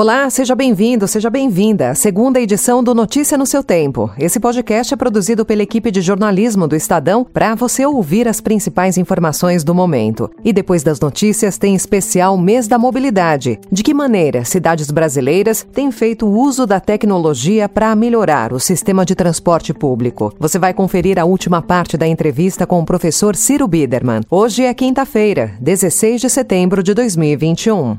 Olá, seja bem-vindo, seja bem-vinda à segunda edição do Notícia no seu Tempo. Esse podcast é produzido pela equipe de jornalismo do Estadão para você ouvir as principais informações do momento. E depois das notícias tem especial Mês da Mobilidade. De que maneira cidades brasileiras têm feito uso da tecnologia para melhorar o sistema de transporte público? Você vai conferir a última parte da entrevista com o professor Ciro Biderman. Hoje é quinta-feira, 16 de setembro de 2021.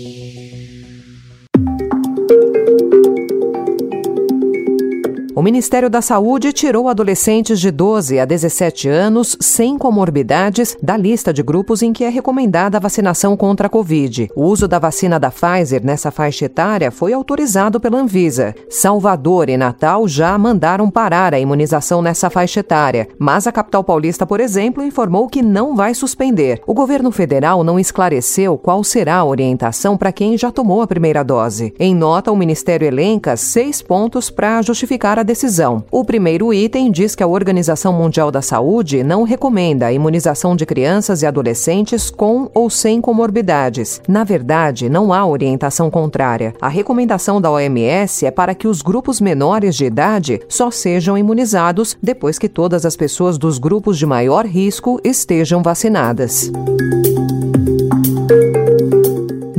O Ministério da Saúde tirou adolescentes de 12 a 17 anos sem comorbidades da lista de grupos em que é recomendada a vacinação contra a Covid. O uso da vacina da Pfizer nessa faixa etária foi autorizado pela Anvisa. Salvador e Natal já mandaram parar a imunização nessa faixa etária, mas a capital paulista, por exemplo, informou que não vai suspender. O governo federal não esclareceu qual será a orientação para quem já tomou a primeira dose. Em nota, o Ministério elenca seis pontos para justificar a decisão. O primeiro item diz que a Organização Mundial da Saúde não recomenda a imunização de crianças e adolescentes com ou sem comorbidades. Na verdade, não há orientação contrária. A recomendação da OMS é para que os grupos menores de idade só sejam imunizados depois que todas as pessoas dos grupos de maior risco estejam vacinadas.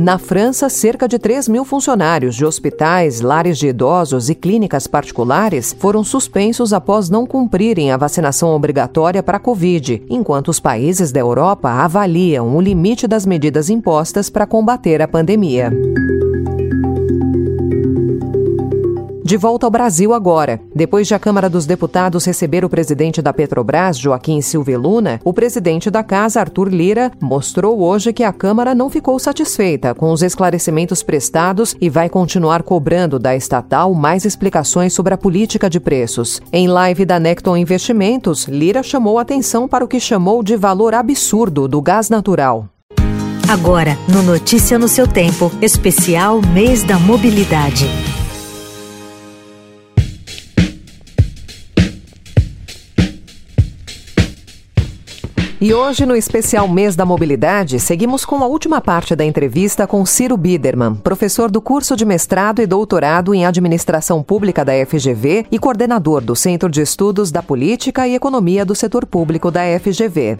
Na França, cerca de 3 mil funcionários de hospitais, lares de idosos e clínicas particulares foram suspensos após não cumprirem a vacinação obrigatória para a Covid, enquanto os países da Europa avaliam o limite das medidas impostas para combater a pandemia. De volta ao Brasil agora. Depois de a Câmara dos Deputados receber o presidente da Petrobras, Joaquim Silva Luna, o presidente da casa, Arthur Lira, mostrou hoje que a Câmara não ficou satisfeita com os esclarecimentos prestados e vai continuar cobrando da estatal mais explicações sobre a política de preços. Em live da Necton Investimentos, Lira chamou atenção para o que chamou de valor absurdo do gás natural. Agora, no Notícia no seu Tempo, especial Mês da Mobilidade. E hoje, no especial Mês da Mobilidade, seguimos com a última parte da entrevista com Ciro Biderman, professor do curso de mestrado e doutorado em Administração Pública da FGV e coordenador do Centro de Estudos da Política e Economia do Setor Público da FGV.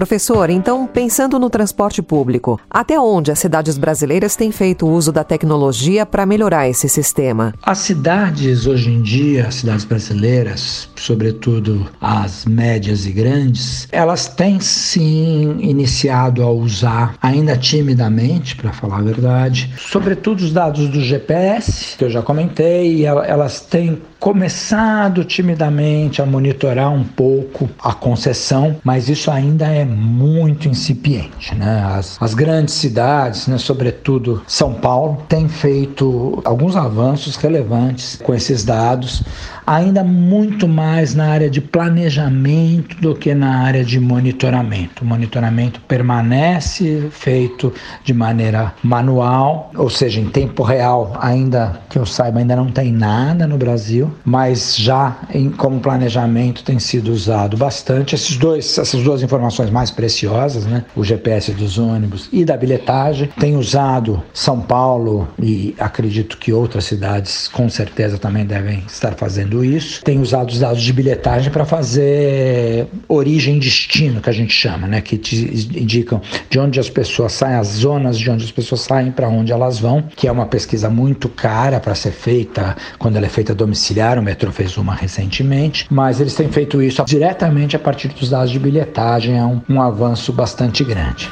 Professor, então, pensando no transporte público, até onde as cidades brasileiras têm feito uso da tecnologia para melhorar esse sistema? As cidades, hoje em dia, as cidades brasileiras, sobretudo as médias e grandes, elas têm sim iniciado a usar, ainda timidamente, para falar a verdade, sobretudo os dados do GPS, que eu já comentei, elas têm começado timidamente a monitorar um pouco a concessão, mas isso ainda é muito incipiente. Né? As, as grandes cidades, né, sobretudo São Paulo, têm feito alguns avanços relevantes com esses dados ainda muito mais na área de planejamento do que na área de monitoramento. O monitoramento permanece feito de maneira manual, ou seja, em tempo real, ainda que eu saiba, ainda não tem nada no Brasil, mas já em, como planejamento tem sido usado bastante. Esses dois, essas duas informações mais preciosas, né? o GPS dos ônibus e da bilhetagem, tem usado São Paulo e acredito que outras cidades com certeza também devem estar fazendo isso, tem usado os dados de bilhetagem para fazer origem e destino, que a gente chama, né? que te indicam de onde as pessoas saem, as zonas de onde as pessoas saem, para onde elas vão, que é uma pesquisa muito cara para ser feita quando ela é feita domiciliar. O metrô fez uma recentemente, mas eles têm feito isso diretamente a partir dos dados de bilhetagem, é um, um avanço bastante grande.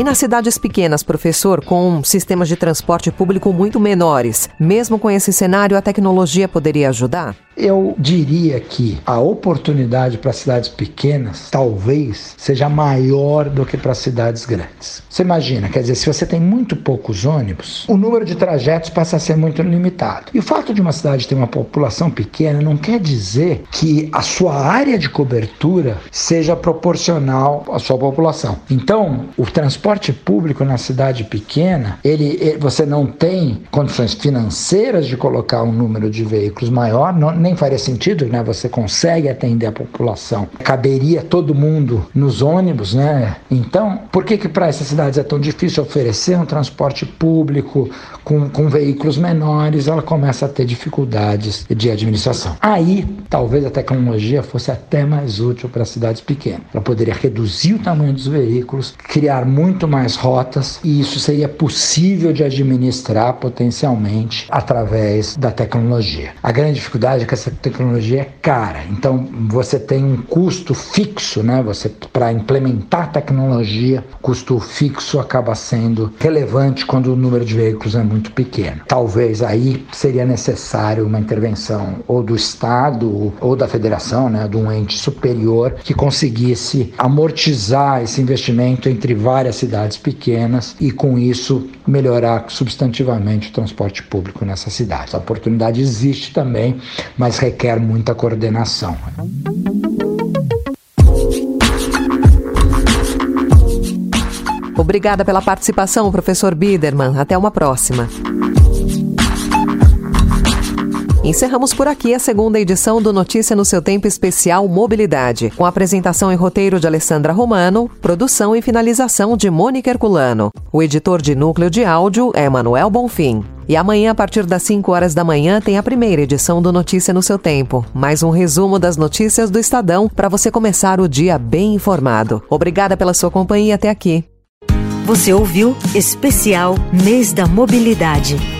E nas cidades pequenas, professor, com sistemas de transporte público muito menores, mesmo com esse cenário, a tecnologia poderia ajudar? Eu diria que a oportunidade para cidades pequenas talvez seja maior do que para cidades grandes. Você imagina, quer dizer, se você tem muito poucos ônibus, o número de trajetos passa a ser muito limitado. E o fato de uma cidade ter uma população pequena não quer dizer que a sua área de cobertura seja proporcional à sua população. Então, o transporte público na cidade pequena, ele, ele você não tem condições financeiras de colocar um número de veículos maior, não, nem faria sentido, né? Você consegue atender a população. Caberia todo mundo nos ônibus, né? Então, por que que para essas cidades é tão difícil oferecer um transporte público com, com veículos menores? Ela começa a ter dificuldades de administração. Aí, talvez a tecnologia fosse até mais útil para cidades pequenas. Ela poderia reduzir o tamanho dos veículos, criar muito mais rotas e isso seria possível de administrar potencialmente através da tecnologia. A grande dificuldade é que essa tecnologia é cara. Então você tem um custo fixo, né? Você para implementar tecnologia, custo fixo acaba sendo relevante quando o número de veículos é muito pequeno. Talvez aí seria necessário uma intervenção ou do Estado ou da federação, né, de um ente superior que conseguisse amortizar esse investimento entre várias cidades pequenas e com isso melhorar substantivamente o transporte público nessas cidades. A oportunidade existe também, mas requer muita coordenação. Obrigada pela participação, professor Biderman. Até uma próxima. Encerramos por aqui a segunda edição do Notícia no seu Tempo Especial Mobilidade, com apresentação e roteiro de Alessandra Romano, produção e finalização de Mônica Herculano. O editor de núcleo de áudio é Manuel Bonfim. E amanhã, a partir das 5 horas da manhã, tem a primeira edição do Notícia no seu Tempo. Mais um resumo das notícias do Estadão para você começar o dia bem informado. Obrigada pela sua companhia até aqui. Você ouviu Especial Mês da Mobilidade.